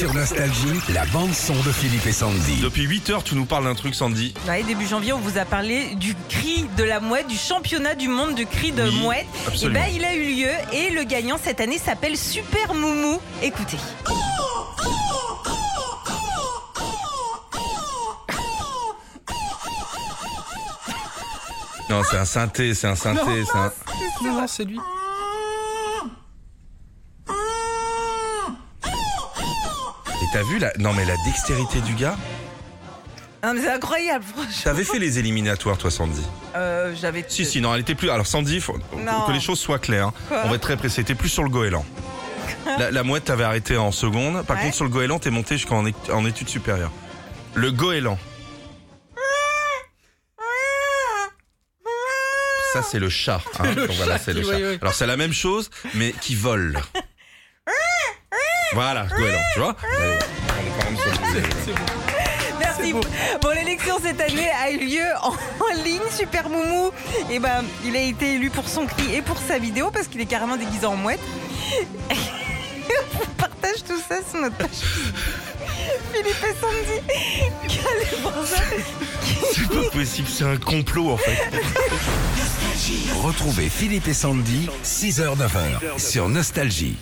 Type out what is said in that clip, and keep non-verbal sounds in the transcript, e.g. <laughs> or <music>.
Sur Nostalgie, la bande-son de Philippe et Sandy. Depuis 8 heures, tu nous parles d'un truc, Sandy. Ouais, début janvier, on vous a parlé du cri de la mouette, du championnat du monde de cri de Oui, mouette. absolument. Et ben, il a eu lieu et le gagnant cette année s'appelle Super Moumou. Écoutez. Non, c'est un synthé, c'est un synthé. c'est un... Non, non, c'est lui. T'as vu la... Non mais la dextérité du gars Non, mais c'est incroyable, franchement. T'avais fait les éliminatoires toi Sandy Euh, J'avais. Si si non elle était plus... Alors Sandy, faut Non. que les choses soient claires. Quoi On va être très pressé. T'es plus sur le goéland. La, la mouette t'avais arrêté en seconde. Par Ouais. contre sur le goéland t'es monté jusqu'en é- en études supérieures. Le goéland. Ça c'est le chat. hein. <laughs> Donc voilà, c'est le chat. Alors c'est la même chose mais qui vole. Voilà, tu vois le- Merci. Bon, l'élection cette année a eu lieu en, <laughs> ligne. Super Moumou, et ben, il a été élu pour son cri et pour sa vidéo parce qu'il est carrément déguisé en mouette. On <laughs> partage tout ça sur notre page. Philippe et Sandy. C'est pas possible, c'est un complot en fait. Retrouvez Philippe et Sandy, 6h-9h, sur Nostalgie.